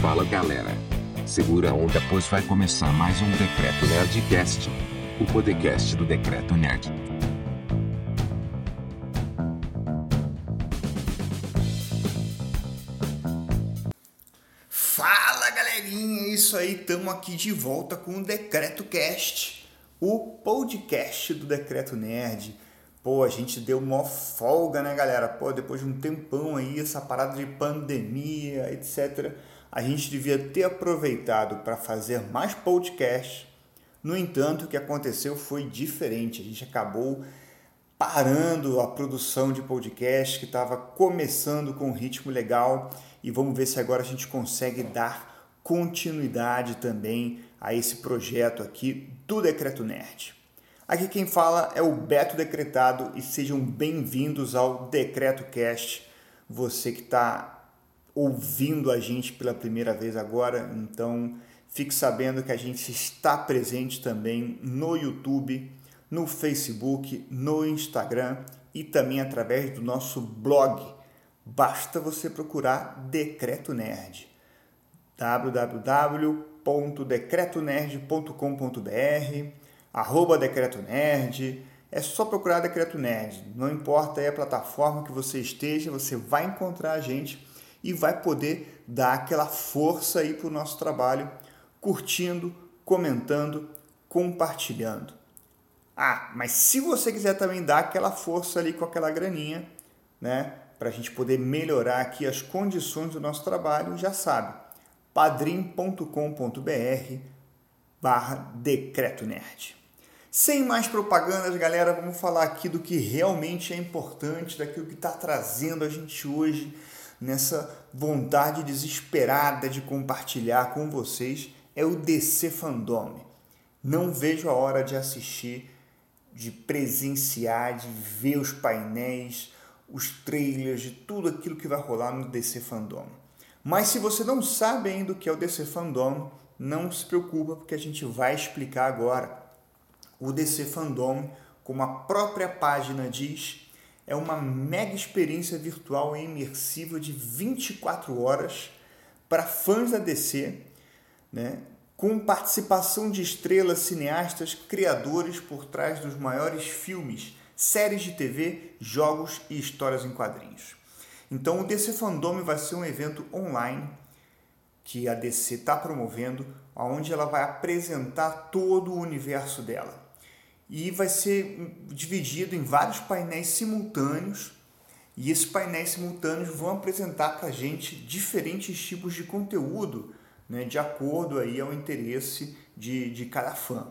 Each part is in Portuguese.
Fala galera. Segura a onda, pois vai começar mais um Decreto Nerdcast. O podcast do Decreto Nerd. Fala galerinha, é isso aí, estamos aqui de volta com o Decreto Cast, o podcast do Decreto Nerd. Pô, a gente deu uma folga, né, galera? Pô, depois de um tempão aí, essa parada de pandemia, etc., a gente devia ter aproveitado para fazer mais podcasts. No entanto, o que aconteceu foi diferente. A gente acabou parando a produção de podcast que estava começando com um ritmo legal e vamos ver se agora a gente consegue dar continuidade também a esse projeto aqui do Decreto Nerd. Aqui quem fala é o Beto Decretado e sejam bem-vindos ao Decreto Cast. Você que está ouvindo a gente pela primeira vez agora, então fique sabendo que a gente está presente também no YouTube, no Facebook, no Instagram e também através do nosso blog. Basta você procurar Decreto Nerd www.decretonerd.com.br arroba Decreto Nerd. É só procurar Decreto Nerd. Não importa a plataforma que você esteja, você vai encontrar a gente e vai poder dar aquela força aí para o nosso trabalho, curtindo, comentando, compartilhando. Ah, mas se você quiser também dar aquela força ali com aquela graninha, né, para a gente poder melhorar aqui as condições do nosso trabalho, já sabe, padrim.com.br barra Decreto Nerd. Sem mais propagandas, galera, vamos falar aqui do que realmente é importante, daquilo que está trazendo a gente hoje nessa vontade desesperada de compartilhar com vocês é o DC Fandom. Não vejo a hora de assistir, de presenciar, de ver os painéis, os trailers, de tudo aquilo que vai rolar no DC Fandom. Mas se você não sabe ainda o que é o DC Fandom, não se preocupa porque a gente vai explicar agora o DC Fandom, como a própria página diz, é uma mega experiência virtual e imersiva de 24 horas para fãs da DC, né? com participação de estrelas, cineastas, criadores por trás dos maiores filmes, séries de TV, jogos e histórias em quadrinhos. Então o DC Fandom vai ser um evento online que a DC está promovendo, onde ela vai apresentar todo o universo dela e vai ser dividido em vários painéis simultâneos e esses painéis simultâneos vão apresentar para a gente diferentes tipos de conteúdo né, de acordo aí ao interesse de, de cada fã.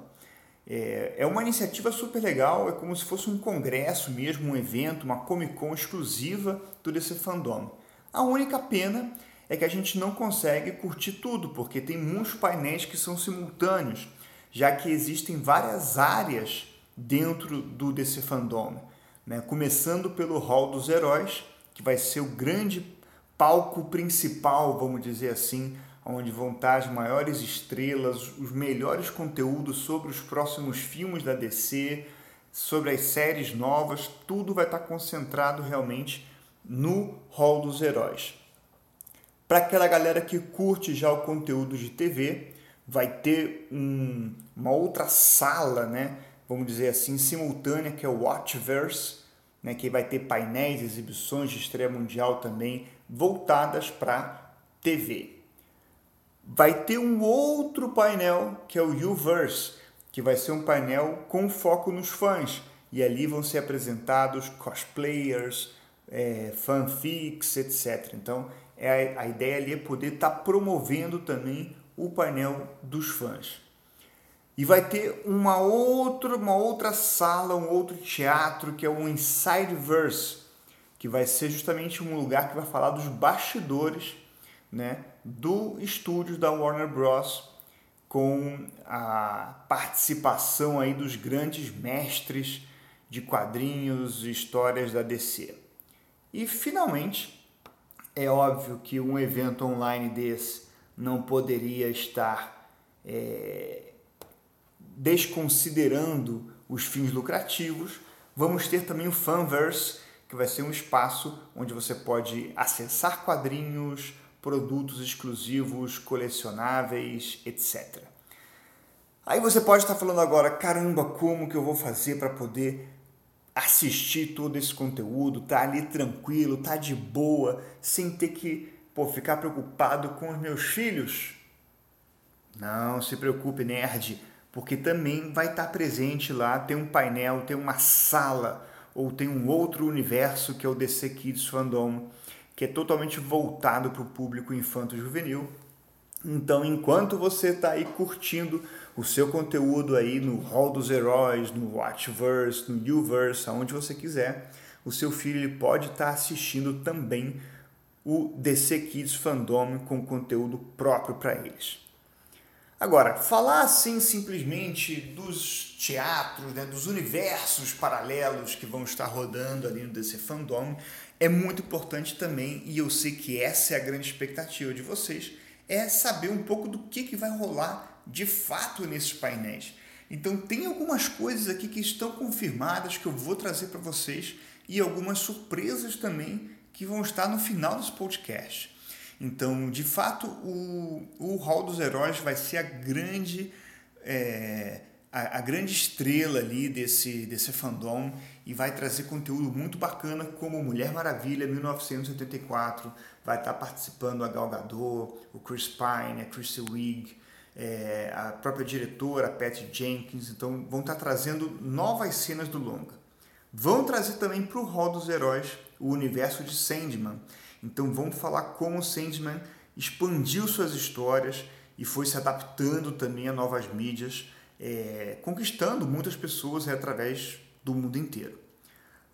É, é uma iniciativa super legal, é como se fosse um congresso mesmo, um evento, uma Comic Con exclusiva do DC Fandom. A única pena é que a gente não consegue curtir tudo, porque tem muitos painéis que são simultâneos, já que existem várias áreas dentro do DC Fandom, né? começando pelo Hall dos Heróis, que vai ser o grande palco principal, vamos dizer assim, onde vão estar as maiores estrelas, os melhores conteúdos sobre os próximos filmes da DC, sobre as séries novas, tudo vai estar concentrado realmente no Hall dos Heróis. Para aquela galera que curte já o conteúdo de TV, vai ter um, uma outra sala, né? vamos dizer assim, simultânea, que é o Watchverse, né, que vai ter painéis, exibições de estreia mundial também voltadas para TV. Vai ter um outro painel que é o Uverse, que vai ser um painel com foco nos fãs. E ali vão ser apresentados cosplayers, é, fanfics, etc. Então, é a, a ideia ali é poder estar tá promovendo também o painel dos fãs. E vai ter uma outra, uma outra sala, um outro teatro que é o Insideverse, que vai ser justamente um lugar que vai falar dos bastidores né, do estúdio da Warner Bros. com a participação aí dos grandes mestres de quadrinhos e histórias da DC. E finalmente, é óbvio que um evento online desse não poderia estar é, desconsiderando os fins lucrativos, vamos ter também o Fanverse, que vai ser um espaço onde você pode acessar quadrinhos, produtos exclusivos, colecionáveis, etc. Aí você pode estar falando agora, caramba, como que eu vou fazer para poder assistir todo esse conteúdo, tá ali tranquilo, tá de boa, sem ter que pô, ficar preocupado com os meus filhos? Não se preocupe, nerd, porque também vai estar presente lá, tem um painel, tem uma sala ou tem um outro universo que é o DC Kids Fandom, que é totalmente voltado para o público infanto-juvenil. Então, enquanto você está aí curtindo o seu conteúdo aí no Hall dos Heróis, no Watchverse, no Uverse, aonde você quiser, o seu filho ele pode estar tá assistindo também o DC Kids Fandom com conteúdo próprio para eles. Agora, falar assim simplesmente dos teatros, né, dos universos paralelos que vão estar rodando ali no DC Fandom é muito importante também, e eu sei que essa é a grande expectativa de vocês, é saber um pouco do que, que vai rolar de fato nesses painéis. Então tem algumas coisas aqui que estão confirmadas que eu vou trazer para vocês e algumas surpresas também que vão estar no final desse podcast. Então, de fato, o, o Hall dos Heróis vai ser a grande, é, a, a, grande estrela ali desse, desse fandom e vai trazer conteúdo muito bacana, como Mulher Maravilha 1984, vai estar participando a Gal Gadot, o Chris Pine, a Kristen Wiig, é, a própria diretora, Patty Jenkins, então vão estar trazendo novas cenas do longa. Vão trazer também para o Hall dos Heróis o universo de Sandman, então vamos falar como Sandman expandiu suas histórias e foi se adaptando também a novas mídias, é, conquistando muitas pessoas através do mundo inteiro.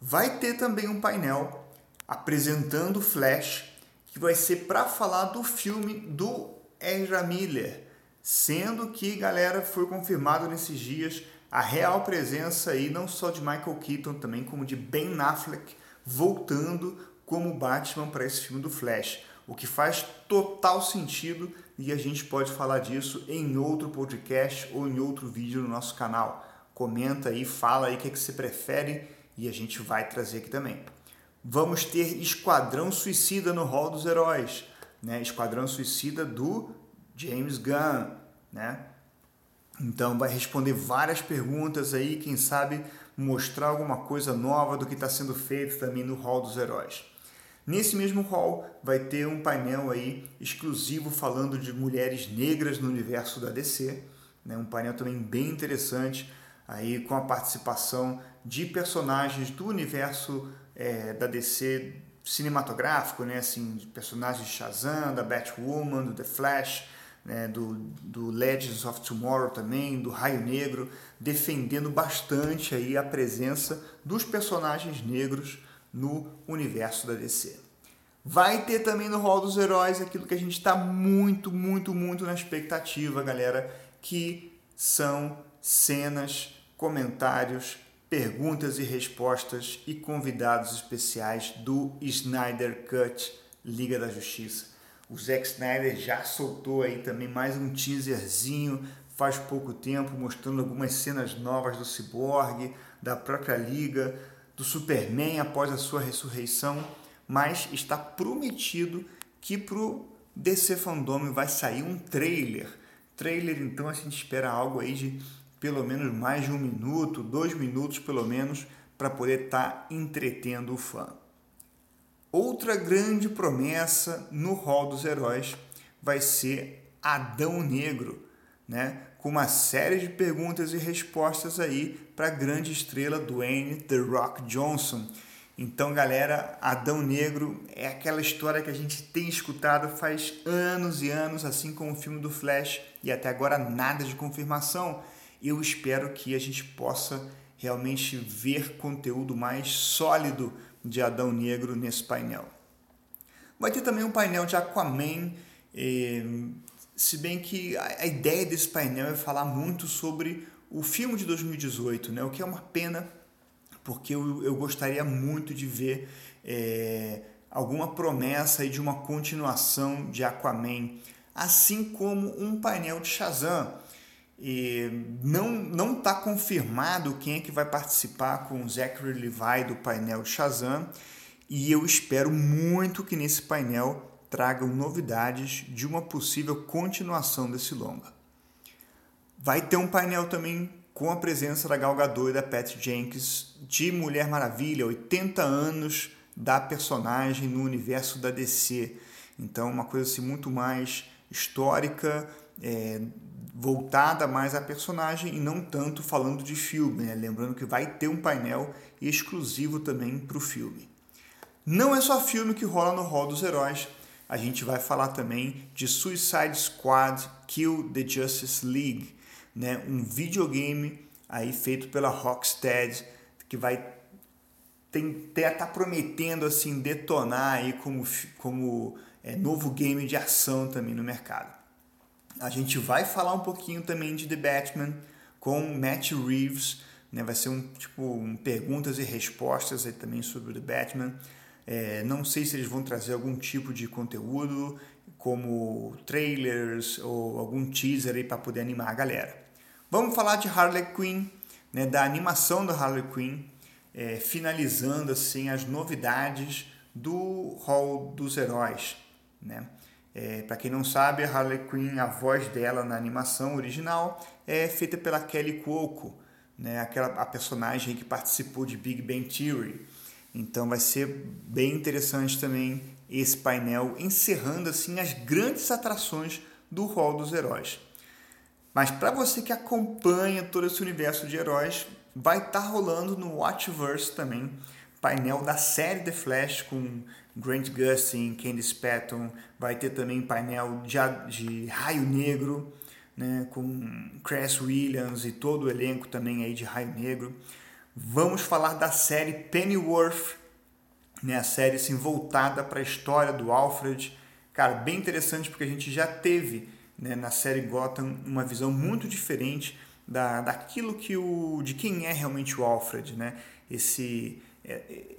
Vai ter também um painel apresentando Flash, que vai ser para falar do filme do Ezra Miller, sendo que, galera, foi confirmado nesses dias a real presença aí não só de Michael Keaton, também como de Ben Affleck voltando como Batman para esse filme do Flash, o que faz total sentido e a gente pode falar disso em outro podcast ou em outro vídeo no nosso canal. Comenta aí, fala aí o que, é que você prefere e a gente vai trazer aqui também. Vamos ter Esquadrão Suicida no Hall dos Heróis, né? Esquadrão Suicida do James Gunn, né? Então vai responder várias perguntas aí, quem sabe mostrar alguma coisa nova do que está sendo feito também no Hall dos Heróis. Nesse mesmo hall vai ter um painel aí exclusivo falando de mulheres negras no universo da DC, né? um painel também bem interessante aí com a participação de personagens do universo é, da DC cinematográfico, né? assim, personagens de Shazam, da Batwoman, do The Flash, né? do, do Legends of Tomorrow também, do Raio Negro, defendendo bastante aí a presença dos personagens negros no universo da DC. Vai ter também no Hall dos Heróis aquilo que a gente está muito, muito, muito na expectativa, galera, que são cenas, comentários, perguntas e respostas e convidados especiais do Snyder Cut Liga da Justiça. O Zack Snyder já soltou aí também mais um teaserzinho faz pouco tempo, mostrando algumas cenas novas do Cyborg, da própria Liga, do Superman após a sua ressurreição, mas está prometido que para o DC Fandom vai sair um trailer. Trailer, então, a gente espera algo aí de pelo menos mais de um minuto, dois minutos pelo menos, para poder estar tá entretendo o fã. Outra grande promessa no Hall dos Heróis vai ser Adão Negro, né? com uma série de perguntas e respostas aí para a grande estrela Dwayne The Rock Johnson. Então, galera, Adão Negro é aquela história que a gente tem escutado faz anos e anos, assim como o filme do Flash, e até agora nada de confirmação. Eu espero que a gente possa realmente ver conteúdo mais sólido de Adão Negro nesse painel. Vai ter também um painel de Aquaman, se bem que a, ideia desse painel é falar muito sobre o filme de 2018, né? o que é uma pena, porque eu, eu gostaria muito de ver é, alguma promessa de uma continuação de Aquaman, assim como um painel de Shazam. E não não está confirmado quem é que vai participar com o Zachary Levi do painel Shazam e eu espero muito que nesse painel tragam novidades de uma possível continuação desse longa. Vai ter um painel também com a presença da Gal Gadot e da Patty Jenkins de Mulher Maravilha, 80 anos da personagem no universo da DC. Então, uma coisa assim muito mais histórica, é, voltada mais à personagem e não tanto falando de filme. Né? Lembrando que vai ter um painel exclusivo também para o filme. Não é só filme que rola no Hall dos Heróis. A gente vai falar também de Suicide Squad Kill the Justice League, né? um videogame aí feito pela Rocksteady que vai estar tá prometendo assim detonar aí como, como é, novo game de ação também no mercado. A gente vai falar um pouquinho também de The Batman com Matt Reeves, né? vai ser um tipo um perguntas e respostas aí também sobre The Batman. É, não sei se eles vão trazer algum tipo de conteúdo, como trailers ou algum teaser aí para poder animar a galera. Vamos falar de Harley Quinn, né, da animação da Harley Quinn, é, finalizando assim as novidades do Hall dos Heróis. Né? É, Para quem não sabe, a Harley Quinn, a voz dela na animação original é feita pela Kelly Cuoco, né? Aquela a personagem que participou de Big Bang Theory. Então vai ser bem interessante também esse painel encerrando assim as grandes atrações do Hall dos Heróis. Mas para você que acompanha todo esse universo de heróis, vai estar tá rolando no Watchverse também painel da série The Flash com Grant Gustin, Candice Patton, vai ter também painel de, de Raio Negro, né, com Chris Williams e todo o elenco também aí de Raio Negro. Vamos falar da série Pennyworth, né, a série assim, voltada para a história do Alfred. Cara, bem interessante porque a gente já teve né, na série Gotham uma visão muito diferente da, daquilo que o de quem é realmente o Alfred, né? Esse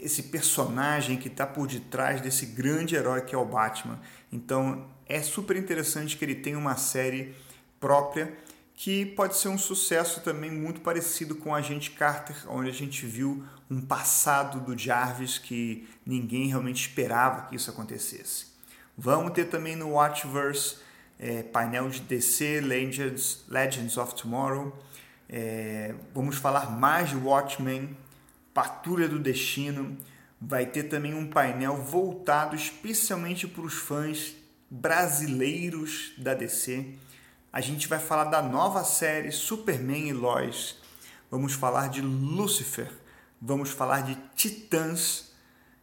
esse personagem que está por detrás desse grande herói que é o Batman. Então é super interessante que ele tenha uma série própria que pode ser um sucesso também muito parecido com a Agente Carter, onde a gente viu um passado do Jarvis que ninguém realmente esperava que isso acontecesse. Vamos ter também no Watchverse é, painel de DC Legends, Legends of Tomorrow. É, vamos falar mais de Watchmen, Patrulha do Destino. Vai ter também um painel voltado especialmente para os fãs brasileiros da DC. A gente vai falar da nova série Superman e Lois. Vamos falar de Lucifer. Vamos falar de Titãs,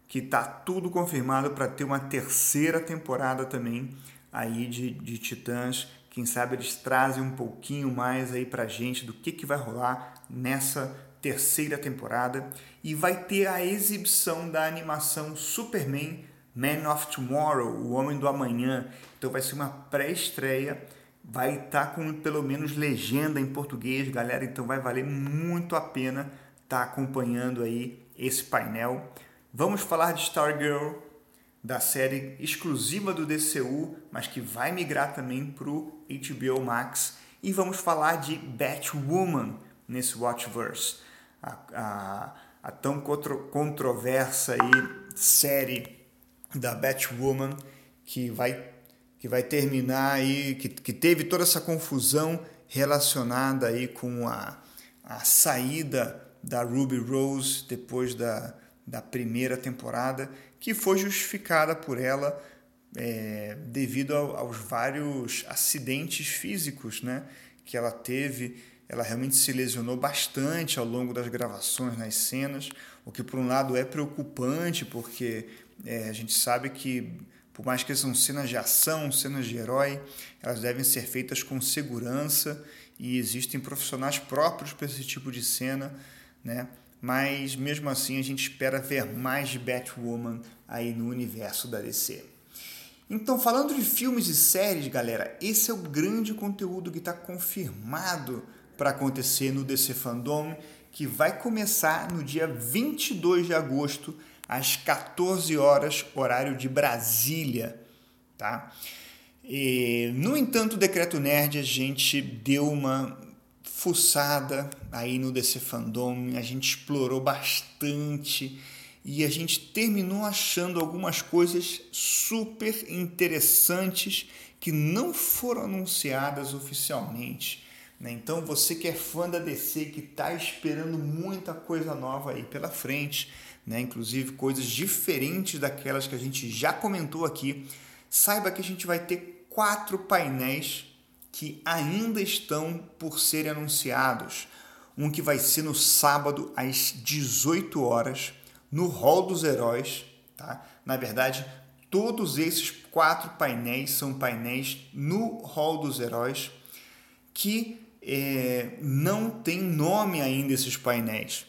que está tudo confirmado para ter uma terceira temporada também aí de, de Titãs. Quem sabe eles trazem um pouquinho mais aí para gente do que, que vai rolar nessa terceira temporada. E vai ter a exibição da animação Superman Man of Tomorrow, o Homem do Amanhã. Então vai ser uma pré-estreia vai estar tá com pelo menos legenda em português, galera, então vai valer muito a pena estar tá acompanhando aí esse painel. Vamos falar de Stargirl, da série exclusiva do DCU, mas que vai migrar também para o HBO Max. E vamos falar de Batwoman nesse Watchverse, a, a, a tão contro, controversa aí série da Batwoman que vai que vai terminar aí, que, que teve toda essa confusão relacionada aí com a, a saída da Ruby Rose depois da, da primeira temporada, que foi justificada por ela é, devido ao, aos vários acidentes físicos né, que ela teve. Ela realmente se lesionou bastante ao longo das gravações nas cenas, o que por um lado é preocupante, porque é, a gente sabe que por mais que são cenas de ação, cenas de herói, elas devem ser feitas com segurança e existem profissionais próprios para esse tipo de cena, né? Mas mesmo assim a gente espera ver mais de Batwoman aí no universo da DC. Então, falando de filmes e séries, galera, esse é o grande conteúdo que está confirmado para acontecer no DC Fandom, que vai começar no dia 22 de agosto às 14 horas, horário de Brasília, tá? E, no entanto, o Decreto Nerd a gente deu uma fuçada aí no DC Fandom, a gente explorou bastante e a gente terminou achando algumas coisas super interessantes que não foram anunciadas oficialmente. Né? Então, você que é fã da DC, que está esperando muita coisa nova aí pela frente, né? inclusive coisas diferentes daquelas que a gente já comentou aqui, saiba que a gente vai ter quatro painéis que ainda estão por serem anunciados. Um que vai ser no sábado às 18 horas no Hall dos Heróis. Tá? Na verdade, todos esses quatro painéis são painéis no Hall dos Heróis que é, não tem nome ainda esses painéis.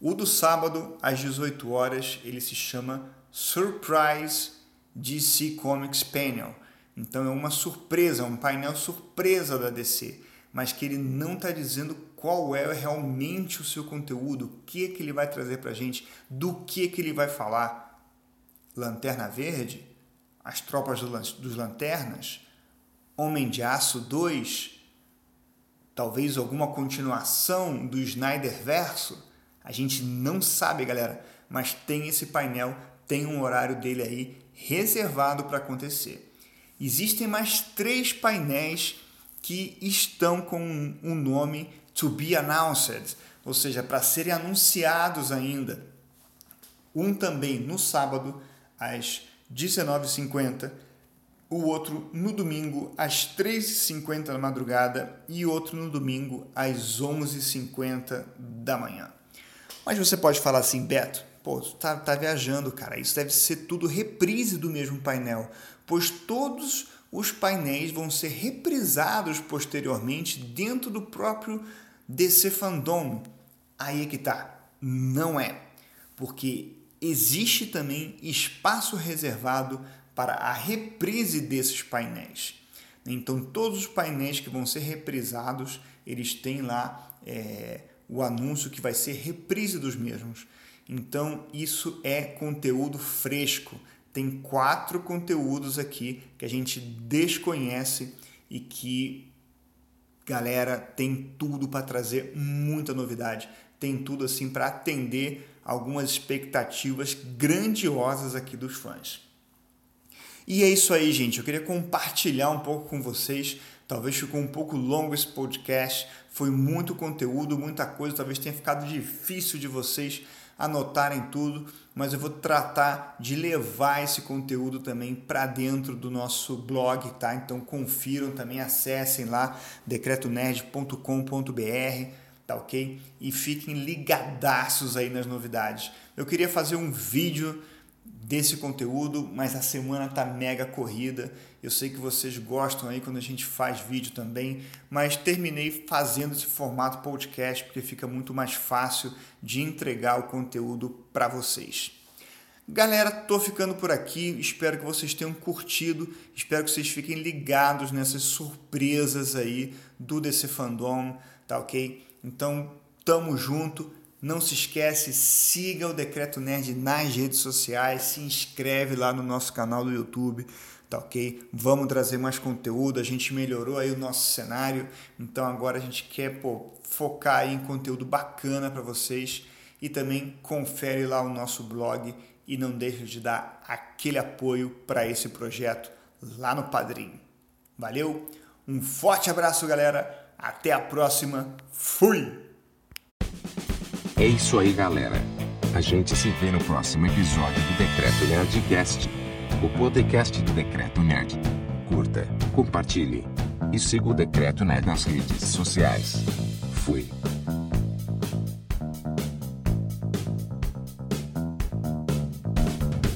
O do sábado às 18 horas ele se chama Surprise DC Comics Panel. Então é uma surpresa, um painel surpresa da DC, mas que ele não está dizendo qual é realmente o seu conteúdo, o que, é que ele vai trazer para a gente, do que, é que ele vai falar. Lanterna Verde, As Tropas dos Lanternas, Homem de Aço 2, talvez alguma continuação do Snyder Verso. A gente não sabe, galera, mas tem esse painel, tem um horário dele aí reservado para acontecer. Existem mais três painéis que estão com um nome to be announced, ou seja, para serem anunciados ainda. Um também no sábado às 19h50, o outro no domingo às 3h50 da madrugada e outro no domingo às 11h50 da manhã. Mas você pode falar assim, Beto, pô, tá, tá viajando, cara, isso deve ser tudo reprise do mesmo painel, pois todos os painéis vão ser reprisados posteriormente dentro do próprio DC Fandom. Aí é que tá. Não é. Porque existe também espaço reservado para a reprise desses painéis. Então, todos os painéis que vão ser reprisados, eles têm lá é, o anúncio que vai ser reprise dos mesmos. Então, isso é conteúdo fresco, tem quatro conteúdos aqui que a gente desconhece e que, galera, tem tudo para trazer muita novidade. Tem tudo assim para atender algumas expectativas grandiosas aqui dos fãs. E é isso aí, gente. Eu queria compartilhar um pouco com vocês. Talvez ficou um pouco longo esse podcast. Foi muito conteúdo, muita coisa. Talvez tenha ficado difícil de vocês anotarem tudo, mas eu vou tratar de levar esse conteúdo também para dentro do nosso blog, tá? Então confiram também, acessem lá decretonerd.com.br, tá ok? E fiquem ligadaços aí nas novidades. Eu queria fazer um vídeo desse conteúdo, mas a semana tá mega corrida. Eu sei que vocês gostam aí quando a gente faz vídeo também, mas terminei fazendo esse formato podcast porque fica muito mais fácil de entregar o conteúdo para vocês. Galera, tô ficando por aqui. Espero que vocês tenham curtido. Espero que vocês fiquem ligados nessas surpresas aí do DC Fandom, tá ok? Então, tamo junto. Não se esquece, siga o Decreto Nerd nas redes sociais, se inscreve lá no nosso canal do YouTube, tá ok? Vamos trazer mais conteúdo, a gente melhorou aí o nosso cenário, então agora a gente quer pô, focar aí em conteúdo bacana para vocês e também confere lá o nosso blog e não deixe de dar aquele apoio para esse projeto lá no Padrim. Valeu? Um forte abraço, galera. Até a próxima. Fui! É isso aí, galera. A gente se vê no próximo episódio do Decreto Nerdcast, o podcast do Decreto Nerd. Curta, compartilhe e siga o Decreto Nerd nas redes sociais. Fui.